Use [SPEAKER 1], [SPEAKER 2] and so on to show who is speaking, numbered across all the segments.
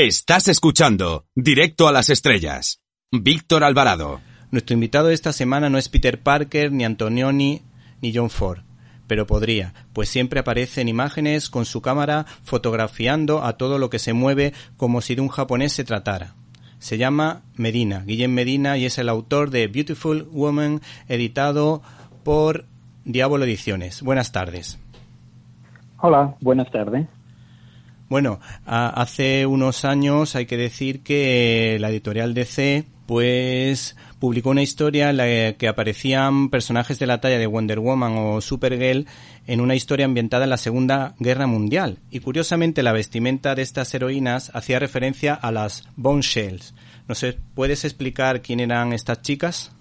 [SPEAKER 1] Estás escuchando Directo a las Estrellas. Víctor Alvarado.
[SPEAKER 2] Nuestro invitado de esta semana no es Peter Parker, ni Antonioni, ni John Ford, pero podría, pues siempre aparece en imágenes con su cámara fotografiando a todo lo que se mueve como si de un japonés se tratara. Se llama Medina, Guillem Medina, y es el autor de Beautiful Woman, editado por Diablo Ediciones. Buenas tardes.
[SPEAKER 3] Hola, buenas tardes.
[SPEAKER 2] Bueno, hace unos años hay que decir que la editorial DC pues publicó una historia en la que aparecían personajes de la talla de Wonder Woman o Supergirl en una historia ambientada en la Segunda Guerra Mundial. Y curiosamente la vestimenta de estas heroínas hacía referencia a las Boneshells. No sé, ¿puedes explicar quién eran estas chicas?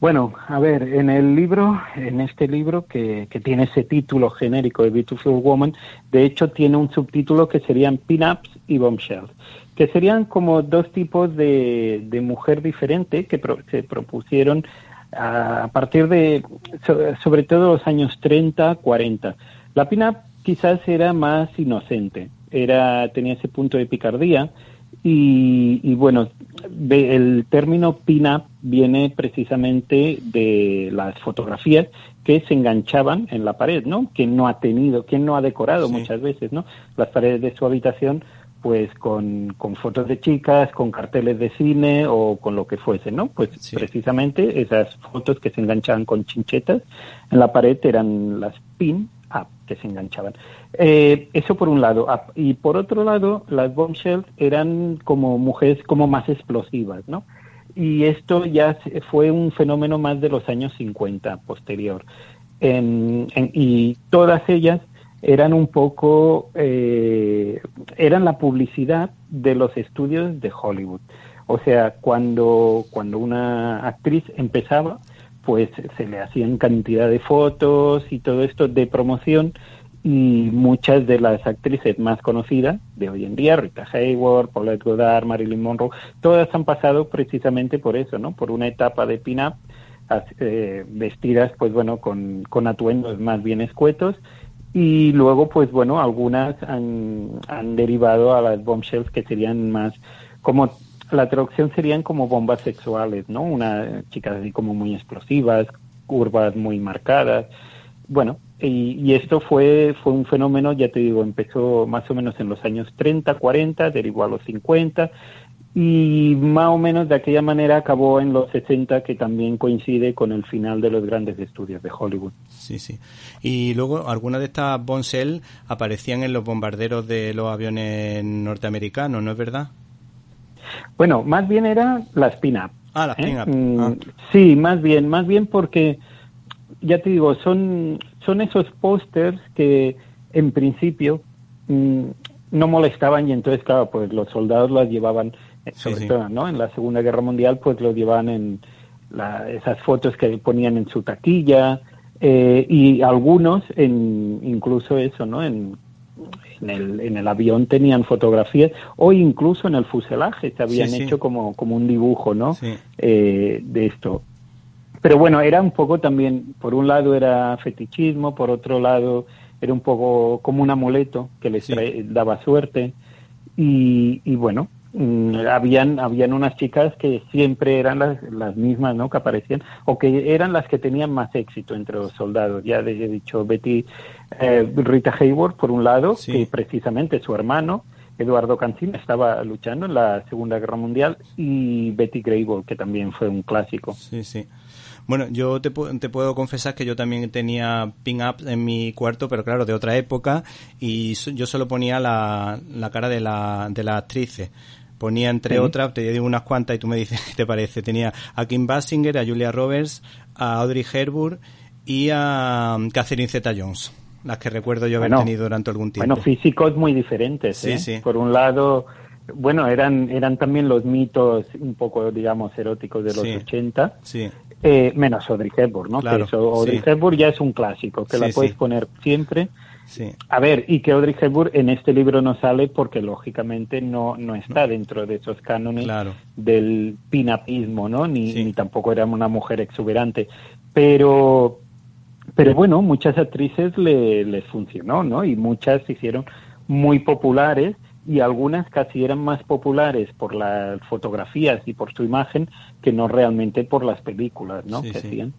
[SPEAKER 3] Bueno, a ver, en el libro, en este libro que, que, tiene ese título genérico de Beautiful Woman, de hecho tiene un subtítulo que serían Pin-Ups y Bombshells, que serían como dos tipos de, de mujer diferente que se propusieron a, partir de, sobre todo los años 30, 40. La pin-up quizás era más inocente, era, tenía ese punto de picardía, y, y, bueno, el término pin-up viene precisamente de las fotografías que se enganchaban en la pared, ¿no? Quien no ha tenido, quien no ha decorado muchas veces, ¿no? Las paredes de su habitación, pues con, con, fotos de chicas, con carteles de cine o con lo que fuese, ¿no? Pues precisamente esas fotos que se enganchaban con chinchetas en la pared eran las pin up que se enganchaban. Eh, eso por un lado. Y por otro lado, las bombshells eran como mujeres como más explosivas, ¿no? Y esto ya fue un fenómeno más de los años 50 posterior. y todas ellas eran un poco, eh, eran la publicidad de los estudios de Hollywood. O sea, cuando, cuando una actriz empezaba, pues se le hacían cantidad de fotos y todo esto de promoción y muchas de las actrices más conocidas de hoy en día, Rita Hayworth, Paulette Goddard, Marilyn Monroe, todas han pasado precisamente por eso, ¿no? Por una etapa de pin-up, eh, vestidas, pues bueno, con, con atuendos más bien escuetos y luego, pues bueno, algunas han, han derivado a las bombshells que serían más como la traducción serían como bombas sexuales, ¿no? Una chicas así como muy explosivas, curvas muy marcadas. Bueno, y, esto fue, fue un fenómeno, ya te digo, empezó más o menos en los años 30, 40, derivó a los 50 y más o menos de aquella manera acabó en los 60, que también coincide con el final de los grandes estudios de Hollywood.
[SPEAKER 2] Sí, sí. Y luego algunas de estas Bonsell aparecían en los bombarderos de los aviones norteamericanos, ¿no es verdad?
[SPEAKER 3] Bueno, más bien era las pin-up.
[SPEAKER 2] Ah, las
[SPEAKER 3] ¿eh?
[SPEAKER 2] pin-up.
[SPEAKER 3] Mm,
[SPEAKER 2] ah.
[SPEAKER 3] Sí, más bien, más bien porque, ya te digo, son son esos pósters que en principio mm, no molestaban y entonces, claro, pues los soldados los llevaban, eh, sobre todo, ¿no? En la Segunda Guerra Mundial, pues los llevaban en esas fotos que ponían en su taquilla eh, y algunos en incluso eso, ¿no? En, en el, en el avión tenían fotografías o incluso en el fuselaje se habían hecho como, como un dibujo, ¿no? Eh, de esto pero bueno, era un poco también, por un lado era fetichismo, por otro lado era un poco como un amuleto que les daba suerte. Y, y bueno, mm, habían habían unas chicas que siempre eran las, las mismas no que aparecían o que eran las que tenían más éxito entre los soldados. Ya he dicho Betty eh, Rita Hayworth por un lado que precisamente su hermano Eduardo Cancín estaba luchando en la Segunda Guerra Mundial y Betty Grable que también fue un clásico.
[SPEAKER 2] Sí sí bueno, yo te, te puedo confesar que yo también tenía pin-ups en mi cuarto, pero claro, de otra época, y yo solo ponía la, la cara de la, de las actrices ponía entre otras, te digo unas cuantas y tú me dices qué te parece. Tenía a Kim Basinger, a Julia Roberts, a Audrey Hepburn y a um, Catherine Zeta-Jones, las que recuerdo yo haber tenido durante algún tiempo.
[SPEAKER 3] Bueno, físicos muy diferentes.
[SPEAKER 2] Sí,
[SPEAKER 3] ¿eh?
[SPEAKER 2] sí.
[SPEAKER 3] Por un lado, bueno, eran eran también los mitos un poco, digamos, eróticos de los 80.
[SPEAKER 2] Sí.
[SPEAKER 3] Eh, menos Audrey Hepburn, ¿no?
[SPEAKER 2] Claro,
[SPEAKER 3] que eso, Audrey
[SPEAKER 2] sí.
[SPEAKER 3] Hepburn ya es un clásico, que
[SPEAKER 2] Sí,
[SPEAKER 3] la puedes
[SPEAKER 2] sí.
[SPEAKER 3] poner siempre.
[SPEAKER 2] Sí.
[SPEAKER 3] A ver, y que Audrey Hepburn en este libro no sale porque lógicamente no, no está dentro de esos cánones
[SPEAKER 2] Claro.
[SPEAKER 3] del pinapismo, ¿no? Ni,
[SPEAKER 2] Sí.
[SPEAKER 3] ni tampoco era una mujer exuberante. Pero, pero bueno, muchas actrices le, les funcionó, ¿no? Y muchas se hicieron muy populares y algunas casi eran más populares por las fotografías y por su imagen que no realmente por las películas, ¿no? que hacían.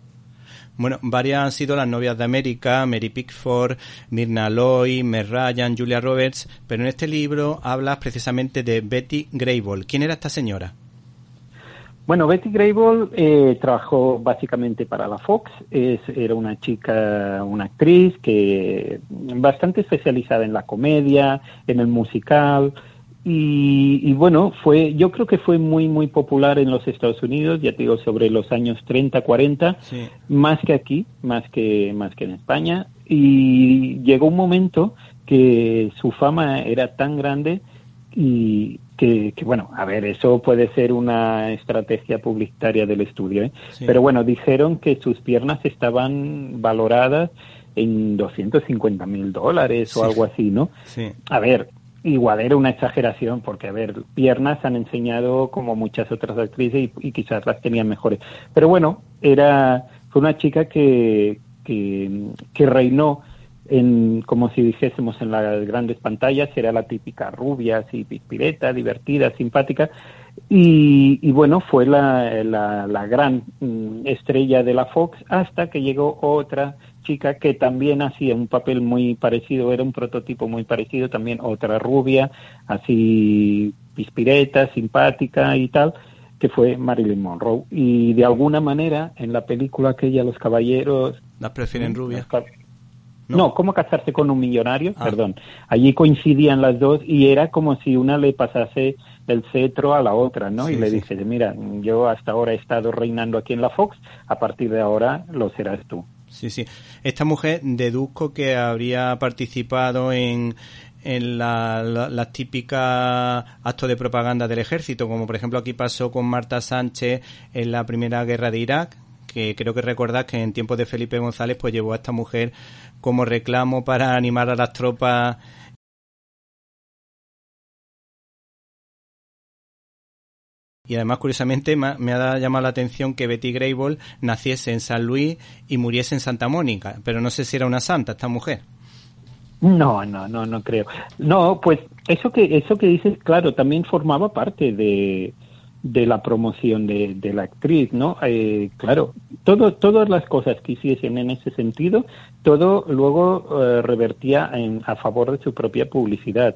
[SPEAKER 2] Bueno, varias han sido las novias de América, Mary Pickford, Mirna Loy, Mer Ryan, Julia Roberts, pero en este libro hablas precisamente de Betty Grable. ¿Quién era esta señora?
[SPEAKER 3] Bueno, Betty Grable eh, trabajó básicamente para la Fox. Es, era una chica, una actriz que bastante especializada en la comedia, en el musical. Y, bueno, fue, yo creo que fue muy, muy popular en los Estados Unidos, ya te digo, sobre los años 30, 40, más que aquí, más que, más que en España. Y llegó un momento que su fama era tan grande y que, bueno, a ver, eso puede ser una estrategia publicitaria del estudio, ¿eh? pero bueno, dijeron que sus piernas estaban valoradas en 250 mil dólares o algo así, ¿no? A ver, igual era una exageración, porque, a ver, piernas han enseñado como muchas otras actrices y, quizás las tenían mejores. Pero bueno, era, fue una chica que, que, que reinó en, como si dijésemos en las grandes pantallas, era la típica rubia, así pispireta, divertida, simpática, y, y bueno, fue la, la, la, gran mm, estrella de la Fox hasta que llegó otra chica que también hacía un papel muy parecido, era un prototipo muy parecido, también otra rubia, así pispireta, simpática y tal, que fue Marilyn Monroe. Y de alguna manera, en la película aquella, Los Caballeros...
[SPEAKER 2] Las prefieren rubias.
[SPEAKER 3] No. ¿cómo casarse con un millonario? Ah. Perdón. Allí coincidían las dos y era como si una le pasase el cetro a la otra, ¿no? y le dice, mira, yo hasta ahora he estado reinando aquí en la Fox, a partir de ahora lo serás tú.
[SPEAKER 2] Sí, sí. Esta mujer deduzco que habría participado en, en las la, típicas actos de propaganda del ejército, como por ejemplo aquí pasó con Marta Sánchez en la primera guerra de Irak, que creo que recordás que en tiempos de Felipe González pues llevó a esta mujer como reclamo para animar a las tropas Y además, curiosamente, me ha llamado la atención que Betty Grable naciese en San Luis y muriese en Santa Mónica. Pero no sé si era una santa esta mujer.
[SPEAKER 3] No, no, no, no creo. No, pues eso que eso que dices, claro, también formaba parte de, de la promoción de, de la actriz, ¿no? Eh, claro, todo, todas las cosas que hiciesen en ese sentido, todo luego eh, revertía en, a favor de su propia publicidad.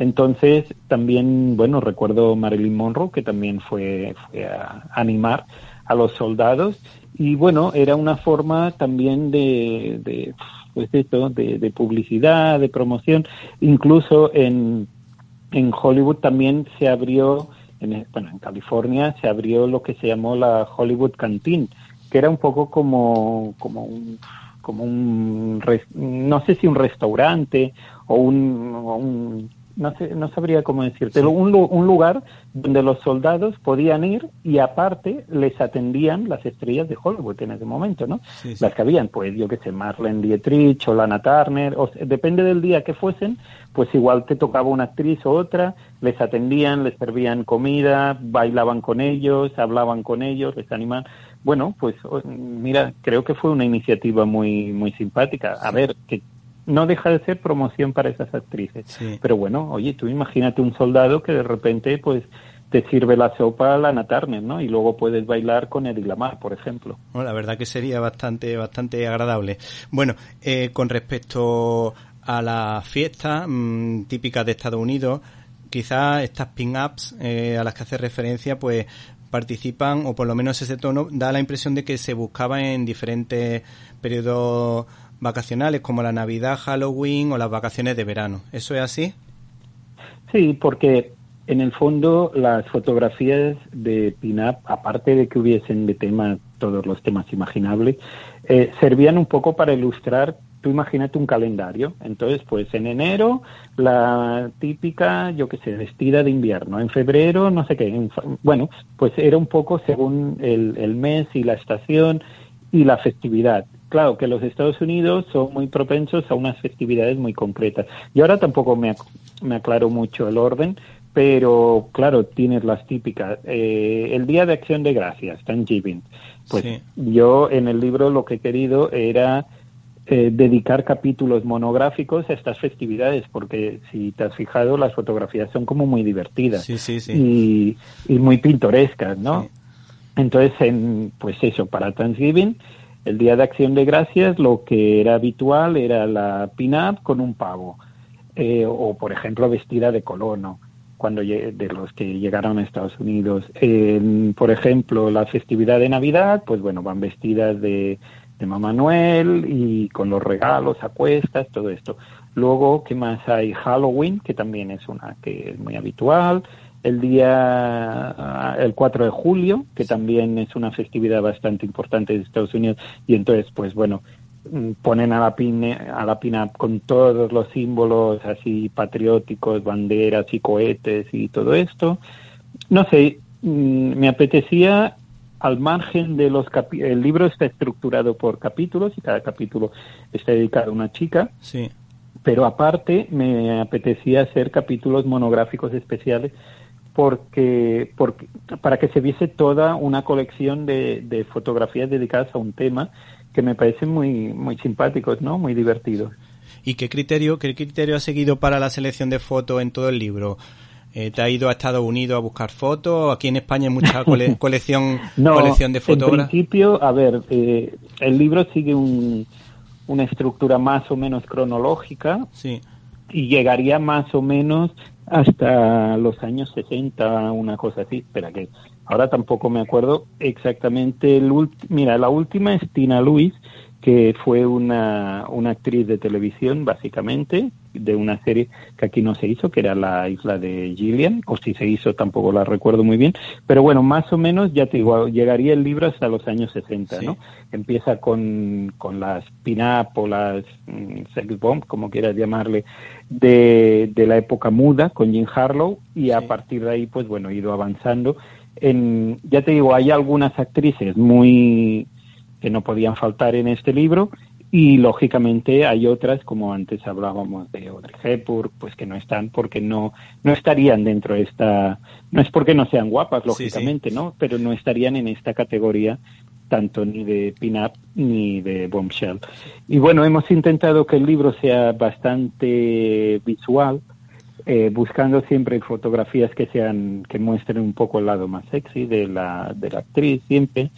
[SPEAKER 3] Entonces, también, bueno, recuerdo Marilyn Monroe, que también fue, fue a animar a los soldados, y bueno, era una forma también de, de pues esto, de, de publicidad, de promoción, incluso en, en Hollywood también se abrió en, bueno, en California se abrió lo que se llamó la Hollywood Canteen, que era un poco como, como un, como un, no sé si un restaurante o un no, sé, no sabría cómo decirte, un, un lugar donde los soldados podían ir y aparte les atendían las estrellas de Hollywood en ese momento, ¿no? Las que habían, pues yo qué sé, Marlene Dietrich o Lana Turner, o, depende del día que fuesen, pues igual te tocaba una actriz o otra, les atendían, les servían comida, bailaban con ellos, hablaban con ellos, les animaban. Bueno, pues mira, creo que fue una iniciativa muy muy simpática. A ver, que no deja de ser promoción para esas actrices. Pero bueno, oye, tú imagínate un soldado que de repente pues te sirve la sopa a la Turner, ¿no? Y luego puedes bailar con Eddie Lamar, por ejemplo.
[SPEAKER 2] la verdad que sería bastante, bastante agradable. Bueno, eh, con respecto a las fiestas mm, típicas de Estados Unidos, quizás estas pin-ups eh, a las que hace referencia, pues participan, o por lo menos ese tono, da la impresión de que se buscaba en diferentes periodos vacacionales como la Navidad, Halloween o las vacaciones de verano. ¿Eso es así?
[SPEAKER 3] Sí, porque en el fondo las fotografías de pin-up, aparte de que hubiesen de tema todos los temas imaginables, eh, servían un poco para ilustrar, tú imagínate un calendario. Entonces, pues en enero la típica, yo qué sé, vestida de invierno, en febrero no sé qué, bueno, pues era un poco según el, el mes y la estación y la festividad claro que los Estados Unidos son muy propensos a unas festividades muy concretas. Y ahora tampoco me, me aclaro mucho el orden, pero claro, tienes las típicas. Eh, el Día de Acción de Gracias, Thanksgiving. Pues yo en el libro lo que he querido era eh, dedicar capítulos monográficos a estas festividades, porque si te has fijado, las fotografías son como muy divertidas Y, muy pintorescas, ¿no? Entonces, en, pues eso, para Thanksgiving, el Día de Acción de Gracias, lo que era habitual era la pin-up con un pavo, eh, o por ejemplo, vestida de colono cuando de los que llegaron a Estados Unidos. por ejemplo, la festividad de Navidad, pues bueno, van vestidas de de Mamá Noel y con los regalos a cuestas, todo esto. Luego, ¿qué más hay? Halloween, que también es una que es muy habitual. El día, el 4 de julio, que también es una festividad bastante importante de Estados Unidos. Y entonces, pues bueno, mm, ponen a la pina, a la pina con todos los símbolos así patrióticos, banderas y cohetes y todo esto. No sé, mm, me apetecía al margen de los capítulos, el libro está estructurado por capítulos y cada capítulo está dedicado a una chica.
[SPEAKER 2] Sí.
[SPEAKER 3] Pero aparte me apetecía hacer capítulos monográficos especiales porque, porque para que se viese toda una colección de, de fotografías dedicadas a un tema que me parecen muy muy simpáticos, ¿no? Muy divertidos.
[SPEAKER 2] ¿Y qué criterio qué criterio ha seguido para la selección de fotos en todo el libro? Eh, ¿Te ha ido a Estados Unidos a buscar fotos? Aquí en España hay mucha colección, colección de fotos.
[SPEAKER 3] En principio, a ver, eh, el libro sigue una estructura más o menos cronológica
[SPEAKER 2] sí.
[SPEAKER 3] Y llegaría más o menos hasta los años 60, una cosa así. Espera que ahora tampoco me acuerdo exactamente. El Mira, la última es Tina Luis, que fue una, una actriz de televisión, básicamente, de una serie que aquí no se hizo, que era La Isla de Gillian, o si se hizo tampoco la recuerdo muy bien, pero bueno, más o menos, ya te digo, llegaría el libro hasta los años 60, ¿no? Empieza con, con las pin-up o las mm, sex bomb, como quieras llamarle, de, de la época muda con Jim Harlow, y a partir de ahí, pues bueno, he ido avanzando. En, ya te digo, hay algunas actrices muy que no podían faltar en este libro y lógicamente hay otras como antes hablábamos de Audrey Hepburn pues que no están porque no no estarían dentro de esta no es porque no sean guapas lógicamente no pero no estarían en esta categoría tanto ni de pin-up ni de bombshell. Y bueno hemos intentado que el libro sea bastante visual eh, buscando siempre fotografías que sean que muestren un poco el lado más sexy de la de la actriz siempre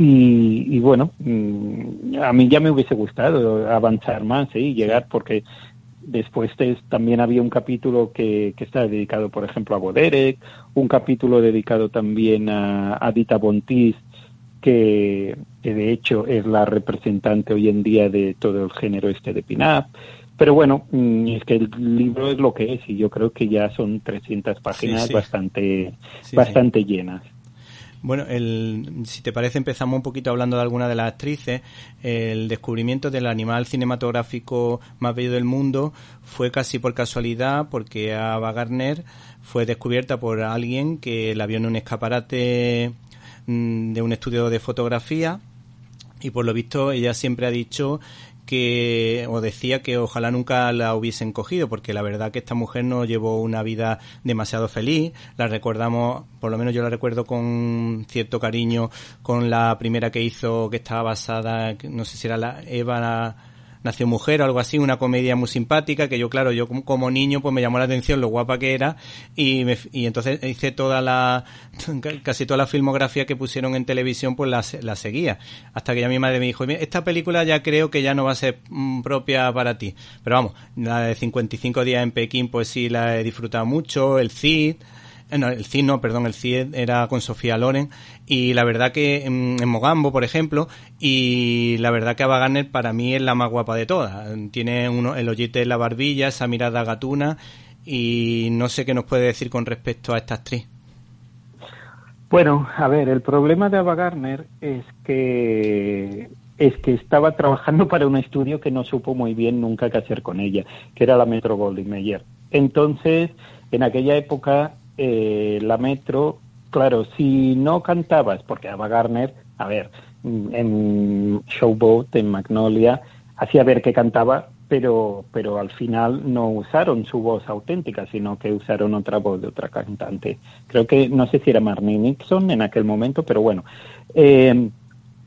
[SPEAKER 3] y, bueno, mm, a mí ya me hubiese gustado avanzar más y llegar porque después también había un capítulo que, que está dedicado, por ejemplo, a Boderek, un capítulo dedicado también a, a Dita Bontis, que, que, de hecho es la representante hoy en día de todo el género este de pin-up. Pero bueno, mm, es que el libro es lo que es y yo creo que ya son 300 páginas bastante, bastante llenas.
[SPEAKER 2] Bueno, el, si te parece, empezamos un poquito hablando de alguna de las actrices. El descubrimiento del animal cinematográfico más bello del mundo fue casi por casualidad, porque Ava Gardner fue descubierta por alguien que la vio en un escaparate mm, de un estudio de fotografía y por lo visto ella siempre ha dicho que o decía que ojalá nunca la hubiesen cogido porque la verdad que esta mujer no llevó una vida demasiado feliz. La recordamos por lo menos yo la recuerdo con cierto cariño con la primera que hizo que estaba basada no sé si era la Eva Nació Mujer o algo así, una comedia muy simpática que yo, claro, yo como niño pues me llamó la atención lo guapa que era y, y entonces hice toda la, casi toda la filmografía que pusieron en televisión pues la, la seguía. Hasta que ya mi madre me dijo, esta película ya creo que ya no va a ser mm, propia para ti. Pero vamos, la de 55 días en Pekín pues sí la he disfrutado mucho, el Cid, el CID no, perdón, el CID era con Sofía Loren y la verdad que en, Mogambo, por ejemplo, y la verdad que Ava Gardner para mí es la más guapa de todas. Tiene uno, el hoyete en la barbilla, esa mirada gatuna y no sé qué nos puede decir con respecto a esta actriz.
[SPEAKER 3] Bueno, a ver, el problema de Ava Gardner es que es que estaba trabajando para un estudio que no supo muy bien nunca qué hacer con ella, que era la Metro Goldwyn Mayer. Entonces, en aquella época eh, la Metro, claro, si no cantabas, porque Ava Garner, a ver, en Showboat, en Magnolia, hacía ver que cantaba, pero, pero al final no usaron su voz auténtica, sino que usaron otra voz de otra cantante. Creo que, no sé si era Marnie Nixon en aquel momento, pero bueno, eh,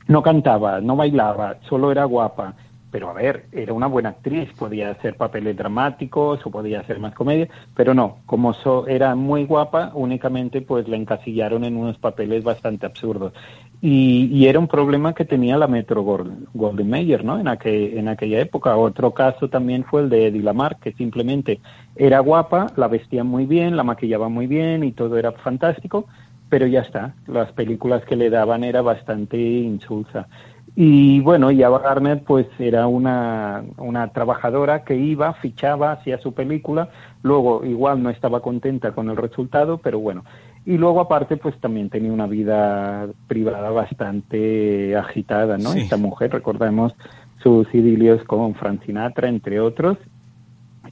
[SPEAKER 3] no cantaba, no bailaba, solo era guapa pero a ver, era una buena actriz, podía hacer papeles dramáticos o podía hacer más comedia, pero no, como era muy guapa, únicamente pues la encasillaron en unos papeles bastante absurdos. Y, era un problema que tenía la Metro Golden Mayer, ¿no? En, aquel, en aquella época. Otro caso también fue el de Eddie Lamar, que simplemente era guapa, la vestían muy bien, la maquillaba muy bien y todo era fantástico, pero ya está. Las películas que le daban era bastante insulsa. Y bueno, y Ava Garner pues era una, una trabajadora que iba, fichaba, hacía su película, luego igual no estaba contenta con el resultado, pero bueno. Y luego aparte pues también tenía una vida privada bastante agitada, ¿no? Esta mujer, recordemos sus idilios con Frank Sinatra, entre otros.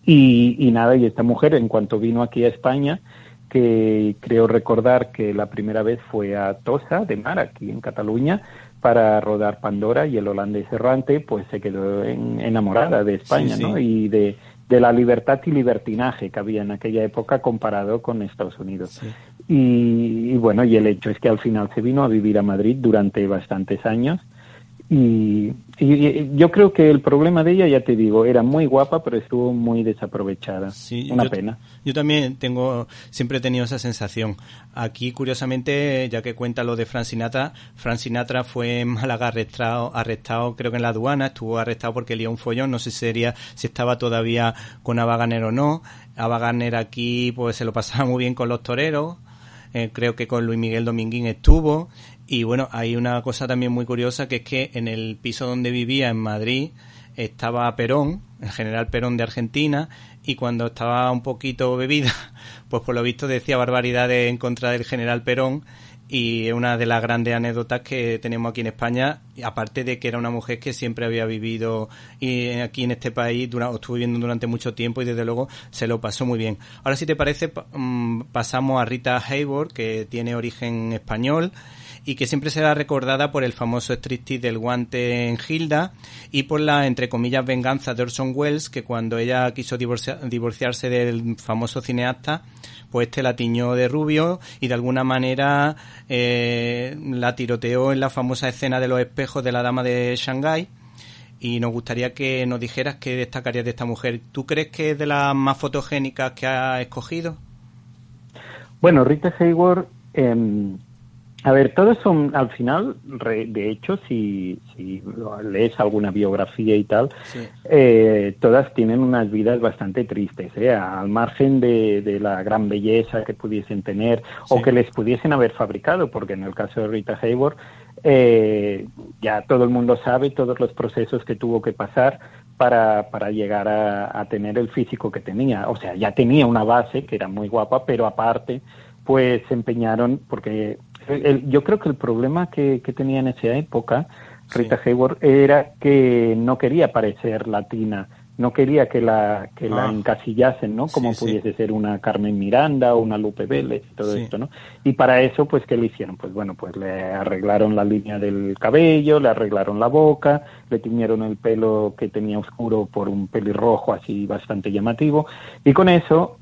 [SPEAKER 3] Y, y nada, y esta mujer en cuanto vino aquí a España, que creo recordar que la primera vez fue a Tosa de Mar, aquí en Cataluña, para rodar Pandora y el holandés errante pues se quedó enamorada de España ¿no? y de, de, la libertad y libertinaje que había en aquella época comparado con Estados Unidos. Y, y, bueno, y el hecho es que al final se vino a vivir a Madrid durante bastantes años y, yo creo que el problema de ella, ya te digo, era muy guapa, pero estuvo muy desaprovechada. Sí, Una pena.
[SPEAKER 2] Yo también tengo, siempre he tenido esa sensación. Aquí, curiosamente, ya que cuenta lo de Fran Sinatra, Fran Sinatra fue en Málaga arrestado, arrestado creo que en la aduana, estuvo arrestado porque lió un follón, no sé si sería, si estaba todavía con Ava o no. Ava aquí, pues se lo pasaba muy bien con los toreros. Eh, creo que con Luis Miguel Dominguín estuvo y bueno, hay una cosa también muy curiosa que es que en el piso donde vivía en Madrid estaba Perón, el general Perón de Argentina, y cuando estaba un poquito bebida, pues por lo visto decía barbaridades en contra del general Perón y es una de las grandes anécdotas que tenemos aquí en España, aparte de que era una mujer que siempre había vivido aquí en este país, estuvo viviendo durante mucho tiempo y desde luego se lo pasó muy bien. Ahora si te parece mm, pasamos a Rita Hayworth, que tiene origen español y que siempre será recordada por el famoso striptease del guante en Hilda y por la, entre comillas, venganza de Orson Welles, que cuando ella quiso divorciarse del famoso cineasta, pues este la tiñó de rubio y de alguna manera eh, la tiroteó en la famosa escena de los espejos de la dama de Shanghái y nos gustaría que nos dijeras qué destacarías de esta mujer. ¿Tú crees que es de las más fotogénicas que ha escogido?
[SPEAKER 3] Bueno, Rita Hayworth eh, a ver, todos son, al final, de hecho, si, si lees alguna biografía y tal, eh, todas tienen unas vidas bastante tristes, ¿eh? al margen de, de, la gran belleza que pudiesen tener o que les pudiesen haber fabricado, porque en el caso de Rita Hayworth, eh, ya todo el mundo sabe todos los procesos que tuvo que pasar para, para llegar a, a tener el físico que tenía. O sea, ya tenía una base que era muy guapa, pero aparte, pues se empeñaron, porque yo creo que el problema que, tenía en esa época Rita Hayworth era que no quería parecer latina, no quería que la que la ah. encasillasen, ¿no? Como pudiese ser una Carmen Miranda o una Lupe Vélez y todo esto, ¿no? Y para eso, pues, ¿qué le hicieron? Pues bueno, pues le arreglaron la línea del cabello, le arreglaron la boca, le tiñeron el pelo que tenía oscuro por un pelirrojo así bastante llamativo, y con eso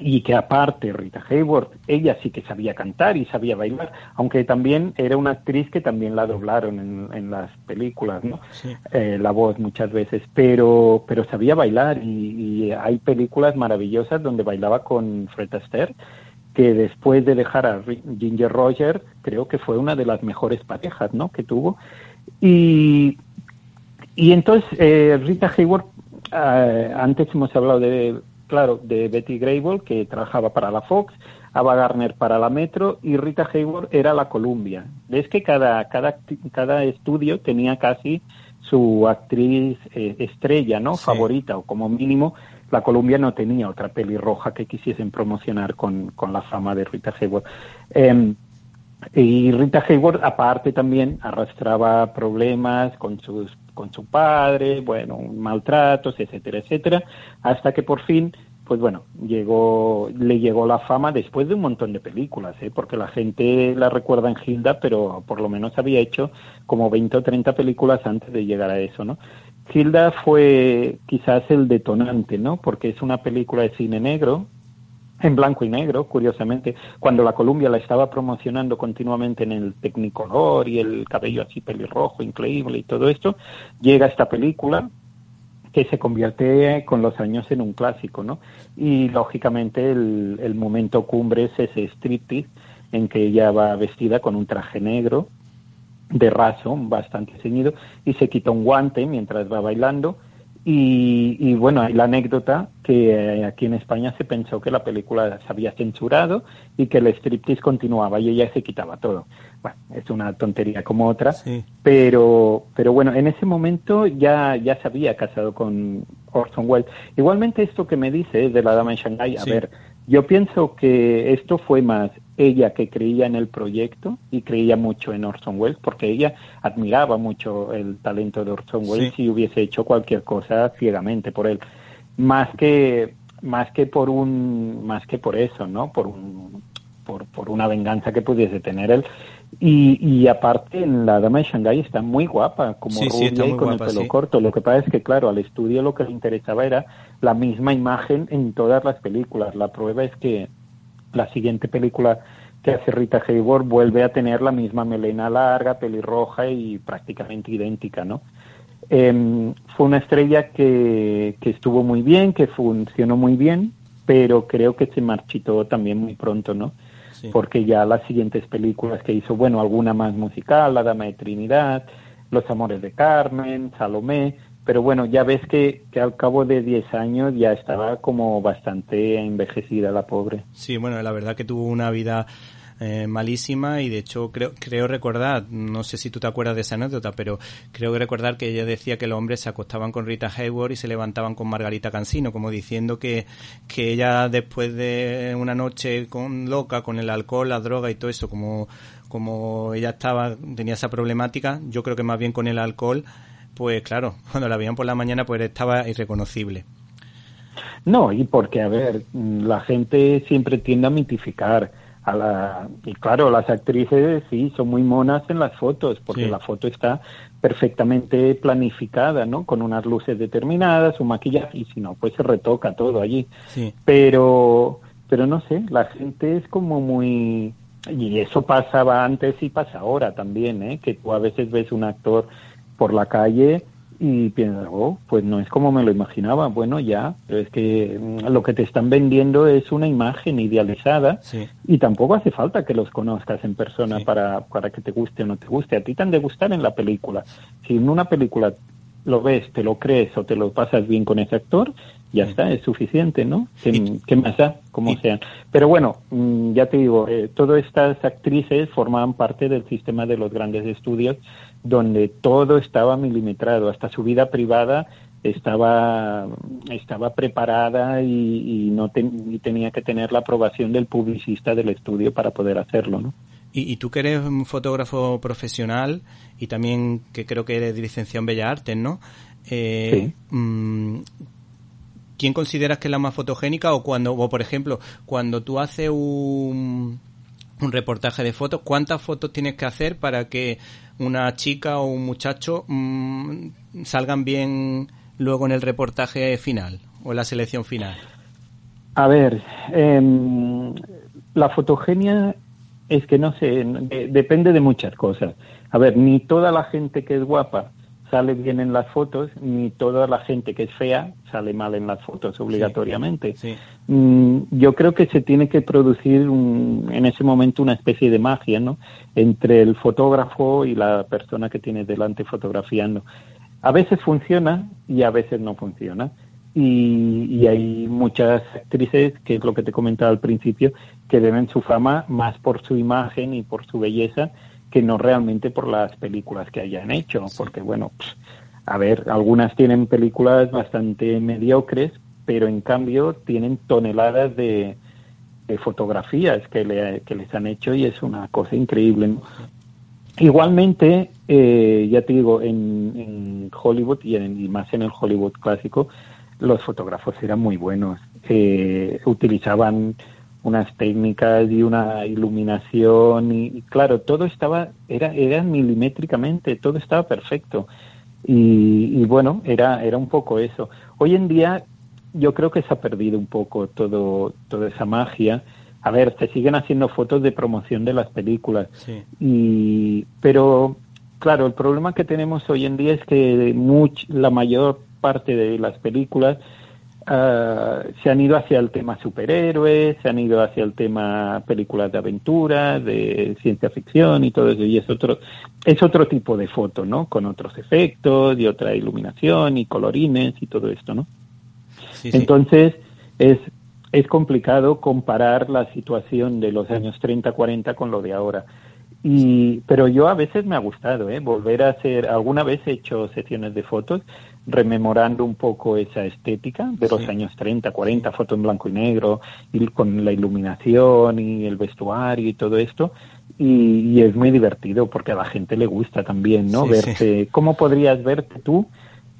[SPEAKER 3] y que aparte Rita Hayworth, ella sí que sabía cantar y sabía bailar, aunque también era una actriz que también la doblaron en, en las películas, ¿no? Eh, la voz muchas veces, pero, pero sabía bailar y, hay películas maravillosas donde bailaba con Fred Astaire, que después de dejar a Ginger Roger, creo que fue una de las mejores parejas, ¿no? Que tuvo. Y, y entonces eh, Rita Hayworth, eh, antes hemos hablado de claro, de Betty Grable, que trabajaba para la Fox, Ava Garner para la Metro y Rita Hayworth era la Columbia. Ves que cada, cada, cada estudio tenía casi su actriz eh, estrella, ¿no? Favorita, o como mínimo, la Columbia no tenía otra pelirroja que quisiesen promocionar con, con la fama de Rita Hayworth. Em, y Rita Hayworth, aparte, también arrastraba problemas con sus con su padre, bueno, maltratos, etcétera, etcétera, hasta que por fin, pues bueno, llegó, le llegó la fama después de un montón de películas, ¿eh? porque la gente la recuerda en Hilda, pero por lo menos había hecho como 20 o 30 películas antes de llegar a eso, ¿no? Hilda fue quizás el detonante, ¿no? Porque es una película de cine negro en blanco y negro, curiosamente, cuando la Columbia la estaba promocionando continuamente en el Technicolor y el cabello así pelirrojo, increíble y todo esto, llega esta película que se convierte con los años en un clásico, ¿no? Y lógicamente el, el momento cumbre es ese striptease en que ella va vestida con un traje negro de raso, bastante ceñido, y se quita un guante mientras va bailando y, bueno, hay la anécdota que eh, aquí en España se pensó que la película se había censurado y que el striptease continuaba y ella se quitaba todo. Bueno, es una tontería como otra, pero, pero bueno, en ese momento ya, ya se había casado con Orson Welles. Igualmente esto que me dice de la dama en Shanghai, a ver, yo pienso que esto fue más ella que creía en el proyecto y creía mucho en Orson Welles, porque ella admiraba mucho el talento de Orson Welles y hubiese hecho cualquier cosa ciegamente por él, más que más que por un más que por eso, ¿no? Por un por, por una venganza que pudiese tener él. Y, y aparte, en la dama de Shanghái está muy guapa, como rubia y con el pelo corto. Lo que pasa es que, claro, al estudio lo que le interesaba era la misma imagen en todas las películas. La prueba es que la siguiente película que hace Rita Hayworth vuelve a tener la misma melena larga, pelirroja y prácticamente idéntica, ¿no? Em, fue una estrella que, que estuvo muy bien, que funcionó muy bien, pero creo que se marchitó también muy pronto, ¿no? Porque ya las siguientes películas que hizo, bueno, alguna más musical, La Dama de Trinidad, Los Amores de Carmen, Salomé, pero bueno, ya ves que, que al cabo de 10 años ya estaba como bastante envejecida la pobre.
[SPEAKER 2] Sí, bueno, la verdad que tuvo una vida eh, malísima y de hecho creo, creo recordar, no sé si tú te acuerdas de esa anécdota, pero creo recordar que ella decía que los hombres se acostaban con Rita Hayworth y se levantaban con Margarita Cansino, como diciendo que, que ella después de una noche con loca, con el alcohol, la droga y todo eso, como, como ella estaba, tenía esa problemática, yo creo que más bien con el alcohol, pues claro, cuando la veían por la mañana pues estaba irreconocible.
[SPEAKER 3] No, y porque, a ver, la gente siempre tiende a mitificar a la... Y claro, las actrices sí, son muy monas en las fotos, porque la foto está perfectamente planificada, ¿no? Con unas luces determinadas, un maquillaje, y si no, pues se retoca todo allí. Sí. Pero, pero no sé, la gente es como muy... Y eso pasaba antes y pasa ahora también, ¿eh? Que tú a veces ves un actor por la calle y piensas, oh, pues no es como me lo imaginaba. Bueno, ya, pero es que mm, lo que te están vendiendo es una imagen idealizada y tampoco hace falta que los conozcas en persona para, para que te guste o no te guste. A ti te han de gustar en la película. Si en una película lo ves, te lo crees o te lo pasas bien con ese actor, ya está, es suficiente, ¿no? ¿Qué, más da? Como sean. Pero bueno, mm, ya te digo, eh, todas estas actrices formaban parte del sistema de los grandes estudios donde todo estaba milimetrado, hasta su vida privada estaba, estaba preparada y, no tenía que tener la aprobación del publicista del estudio para poder hacerlo, ¿no?
[SPEAKER 2] Y, tú que eres un fotógrafo profesional y también que creo que eres licenciado en Bellas Artes, ¿no? Eh, sí. Mm, ¿Quién consideras que es la más fotogénica o cuando, o por ejemplo, cuando tú haces un, un reportaje de fotos, ¿cuántas fotos tienes que hacer para que una chica o un muchacho mmm, salgan bien luego en el reportaje final o en la selección final?
[SPEAKER 3] A ver, eh, la fotogenia es que no sé, depende de muchas cosas. A ver, ni toda la gente que es guapa sale bien en las fotos, ni toda la gente que es fea sale mal en las fotos obligatoriamente. Mm, yo creo que se tiene que producir en ese momento una especie de magia, ¿no? Entre el fotógrafo y la persona que tiene delante fotografiando. A veces funciona y a veces no funciona. Y, y, hay muchas actrices, que es lo que te comentaba al principio, que deben su fama más por su imagen y por su belleza que no realmente por las películas que hayan hecho, porque bueno, a ver, algunas tienen películas bastante mediocres, pero en cambio tienen toneladas de, fotografías que, le, que les han hecho y es una cosa increíble. Igualmente, eh, ya te digo, en, Hollywood y, en, más en el Hollywood clásico, los fotógrafos eran muy buenos. Eh, utilizaban unas técnicas y una iluminación y, claro, todo estaba, era, era milimétricamente, todo estaba perfecto. Y, bueno, era, era un poco eso. Hoy en día yo creo que se ha perdido un poco todo, toda esa magia. A ver, se siguen haciendo fotos de promoción de las películas, y, pero claro, el problema que tenemos hoy en día es que much, la mayor parte de las películas uh, se han ido hacia el tema superhéroes, se han ido hacia el tema películas de aventura, de ciencia ficción y todo eso, y es otro, es otro tipo de foto, ¿no? Con otros efectos y otra iluminación y colorines y todo esto, ¿no? Entonces, es, es complicado comparar la situación de los años 30, 40 con lo de ahora. Y, pero yo a veces me ha gustado, ¿eh? Volver a hacer, alguna vez he hecho sesiones de fotos rememorando un poco esa estética de los años 30, 40, fotos en blanco y negro, y con la iluminación y el vestuario y todo esto. Y, es muy divertido porque a la gente le gusta también, ¿no? verte, ¿cómo podrías verte tú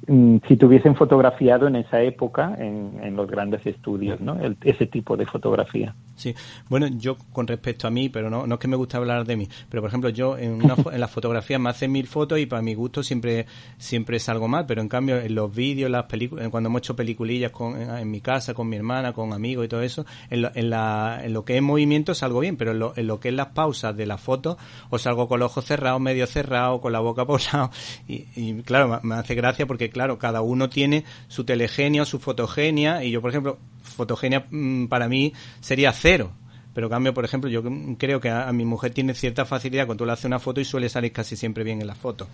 [SPEAKER 3] si te hubiesen fotografiado en esa época en, los grandes estudios, ¿no? ese tipo de fotografía.
[SPEAKER 2] Sí, bueno, yo con respecto a mí, pero no, no es que me guste hablar de mí, pero por ejemplo, yo en, una, en las fotografías me hacen mil fotos y para mi gusto siempre siempre salgo mal, pero en cambio en los vídeos, las películas, cuando hemos hecho peliculillas con, en, mi casa, con mi hermana, con amigos y todo eso, en lo, en, la, en lo que es movimiento salgo bien, pero en lo, en lo que es las pausas de las fotos, o salgo con los ojos cerrados, medio cerrados, con la boca posada, y, y claro, me hace gracia porque claro, cada uno tiene su telegenia su fotogenia, y yo, por ejemplo, fotogenia mm, para mí sería cero. Pero cambio, por ejemplo, yo creo que a, mi mujer tiene cierta facilidad cuando tú le haces una foto y suele salir casi siempre bien en la foto.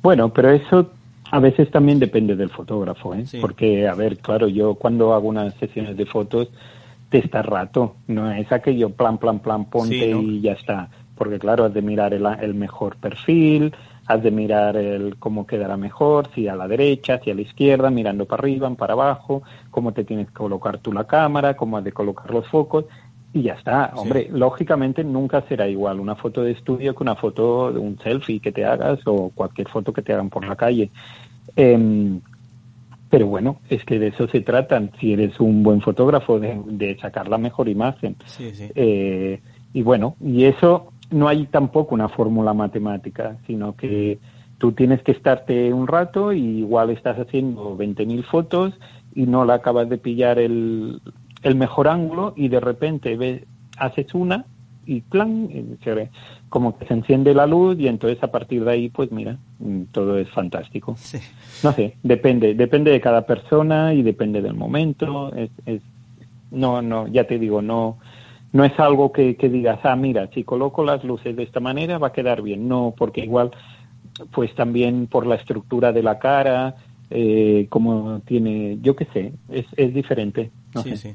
[SPEAKER 3] Bueno, pero eso a veces también depende del fotógrafo, ¿eh? Porque, a ver, claro, yo cuando hago unas sesiones de fotos, te está rato, no es aquello plan, plan, plan, ponte y ya está. Porque, claro, has de mirar el, el mejor perfil, has de mirar el cómo quedará mejor, si a la derecha, si a la izquierda, mirando para arriba, para abajo, cómo te tienes que colocar tú la cámara, cómo has de colocar los focos y ya está. Hombre, lógicamente nunca será igual una foto de estudio que una foto de un selfie que te hagas o cualquier foto que te hagan por la calle. Em, pero bueno, es que de eso se trata. Si eres un buen fotógrafo, de, sacar la mejor imagen. Eh, y bueno, y eso no hay tampoco una fórmula matemática, sino que tú tienes que estarte un rato y igual estás haciendo 20.000 fotos y no la acabas de pillar el, el mejor ángulo y de repente ves, haces una y plan, como que se enciende la luz y entonces a partir de ahí, pues mira, mm, todo es fantástico. No sé, depende, depende de cada persona y depende del momento. Es, es, no, no, ya te digo, no, no es algo que, digas, ah, mira, si coloco las luces de esta manera va a quedar bien. No, porque igual, pues también por la estructura de la cara, eh, como tiene, yo qué sé, es, es diferente. sí, sí.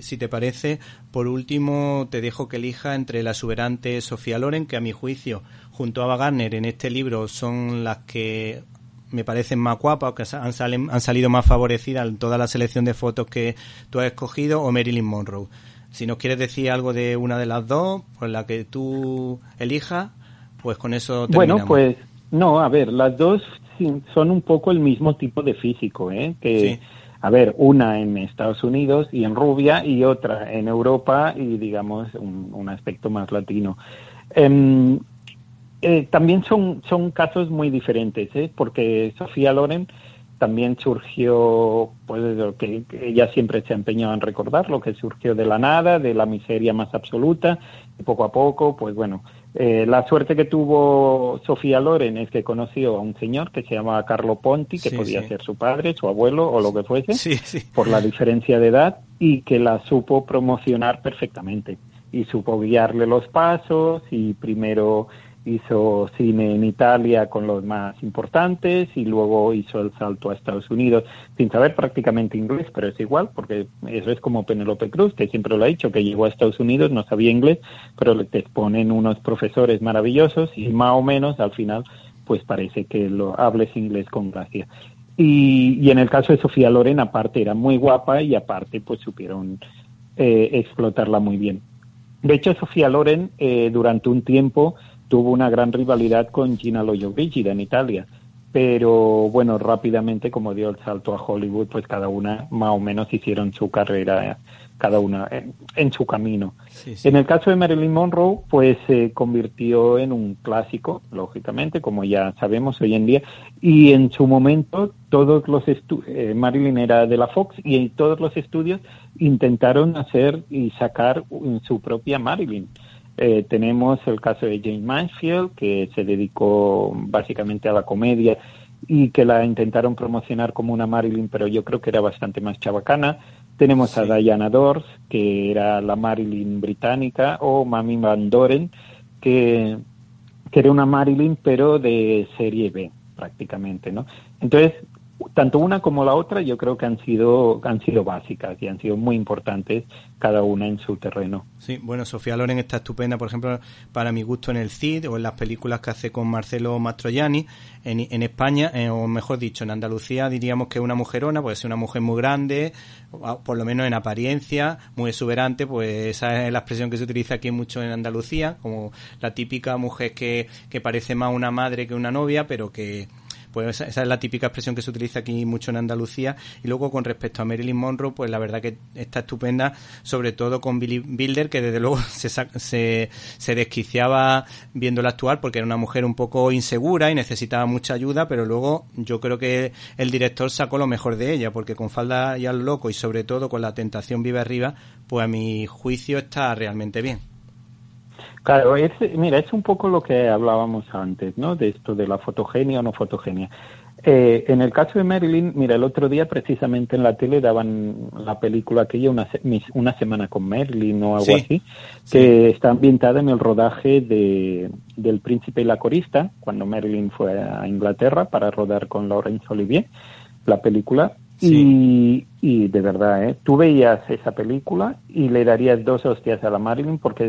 [SPEAKER 2] Si te parece, por último te dejo que elija entre la exuberante Sofía Loren, que a mi juicio, junto a Wagner en este libro son las que me parecen más guapas, que han, han salido más favorecidas en toda la selección de fotos que tú has escogido, o Marilyn Monroe. Si nos quieres decir algo de una de las dos, pues la que tú elijas, pues con eso
[SPEAKER 3] terminamos. Bueno, pues no, a ver, las dos son un poco el mismo tipo de físico, ¿eh? Que, a ver, una en Estados Unidos y en rubia y otra en Europa y digamos un, aspecto más latino. Em, eh, también son, son casos muy diferentes, ¿eh? porque Sofía Loren también surgió, pues lo que ella siempre se ha empeñado en recordar, lo que surgió de la nada, de la miseria más absoluta, y poco a poco, pues bueno, eh, la suerte que tuvo Sofía Loren es que conoció a un señor que se llamaba Carlo Ponti, que podía ser su padre, su abuelo o lo que fuese, por la diferencia de edad, y que la supo promocionar perfectamente. Y supo guiarle los pasos y primero hizo cine en Italia con los más importantes y luego hizo el salto a Estados Unidos sin saber prácticamente inglés, pero es igual porque eso es como Penelope Cruz, que siempre lo ha dicho, que llegó a Estados Unidos, no sabía inglés, pero te exponen unos profesores maravillosos y más o menos al final pues parece que lo hables inglés con gracia. Y, y en el caso de Sofía Loren, aparte era muy guapa y aparte pues supieron eh, explotarla muy bien. De hecho, Sofía Loren eh, durante un tiempo tuvo una gran rivalidad con Gina Lollobrigida en Italia. Pero bueno, rápidamente, como dio el salto a Hollywood, pues cada una más o menos hicieron su carrera cada una en, su camino. En el caso de Marilyn Monroe, pues se convirtió en un clásico, lógicamente, como ya sabemos hoy en día, y en su momento todos los eh, Marilyn era de la Fox y todos los estudios intentaron hacer y sacar su propia Marilyn. Eh, tenemos el caso de Jane Mansfield, que se dedicó básicamente a la comedia y que la intentaron promocionar como una Marilyn, pero yo creo que era bastante más chabacana. Tenemos a Diana Dors, que era la Marilyn británica, o Mami Van Doren, que, que era una Marilyn, pero de serie B, prácticamente, ¿no? Entonces, tanto una como la otra yo creo que han sido han sido básicas y han sido muy importantes cada una en su terreno.
[SPEAKER 2] Sí, bueno, Sofía Loren está estupenda, por ejemplo, para mi gusto en el CID o en las películas que hace con Marcelo Mastroianni en, en España, eh, o mejor dicho, en Andalucía diríamos que una mujerona, puede ser una mujer muy grande, por lo menos en apariencia, muy exuberante, pues esa es la expresión que se utiliza aquí mucho en Andalucía, como la típica mujer que, que parece más una madre que una novia, pero que pues esa, es la típica expresión que se utiliza aquí mucho en Andalucía. Y luego con respecto a Marilyn Monroe, pues la verdad que está estupenda, sobre todo con Billy Bilder, que desde luego se, se, se desquiciaba viéndola actuar porque era una mujer un poco insegura y necesitaba mucha ayuda, pero luego yo creo que el director sacó lo mejor de ella, porque con Falda y al Loco y sobre todo con La Tentación Vive Arriba, pues a mi juicio está realmente bien.
[SPEAKER 3] Claro, es, mira, es un poco lo que hablábamos antes, ¿no? De esto de la fotogenia o no fotogenia. Eh, en el caso de Marilyn, mira, el otro día precisamente en la tele daban la película aquella, Una, una semana con Marilyn o algo así, que está ambientada en el rodaje de, del Príncipe y la Corista, cuando Marilyn fue a Inglaterra para rodar con Laurence Olivier la película. Y, y, de verdad, ¿eh? tú veías esa película y le darías dos hostias a la Marilyn porque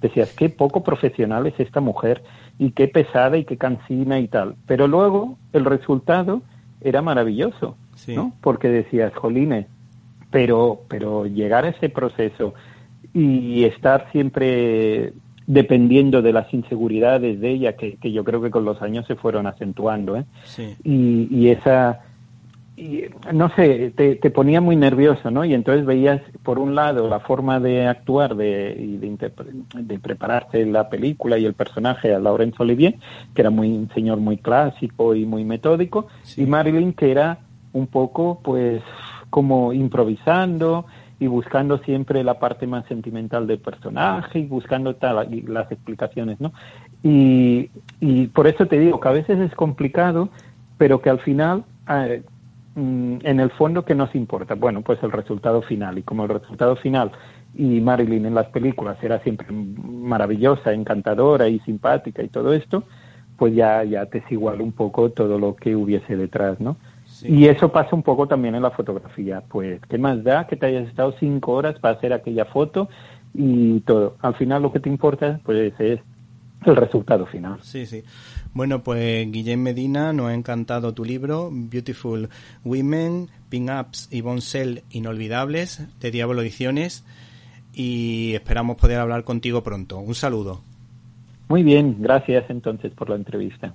[SPEAKER 3] decías, qué poco profesional es esta mujer y qué pesada y qué cansina y tal. Pero luego el resultado era maravilloso, ¿no? Porque decías, jolines, pero, pero llegar a ese proceso y estar siempre dependiendo de las inseguridades de ella, que, que yo creo que con los años se fueron acentuando, ¿eh? Y, y esa y no sé, te, te, ponía muy nervioso, ¿no? Y entonces veías, por un lado, la forma de actuar de, y de, de prepararse la película y el personaje a Laurence Olivier, que era muy, un señor muy clásico y muy metódico, y Marilyn, que era un poco, pues, como improvisando y buscando siempre la parte más sentimental del personaje y buscando tal, las explicaciones, ¿no? Y, y por eso te digo que a veces es complicado, pero que al final... Eh, en el fondo, ¿qué nos importa? Bueno, pues el resultado final. Y como el resultado final y Marilyn en las películas era siempre maravillosa, encantadora y simpática y todo esto, pues ya, ya te es igual un poco todo lo que hubiese detrás, ¿no? Y eso pasa un poco también en la fotografía. Pues, ¿qué más da que te hayas estado cinco horas para hacer aquella foto y todo? Al final lo que te importa, pues es el resultado final.
[SPEAKER 2] Sí, sí. Bueno, pues Guillem Medina, nos ha encantado tu libro, Beautiful Women, Pin-Ups y Bonsell Inolvidables, de Diablo Ediciones, y esperamos poder hablar contigo pronto. Un saludo.
[SPEAKER 3] Muy bien, gracias entonces por la entrevista.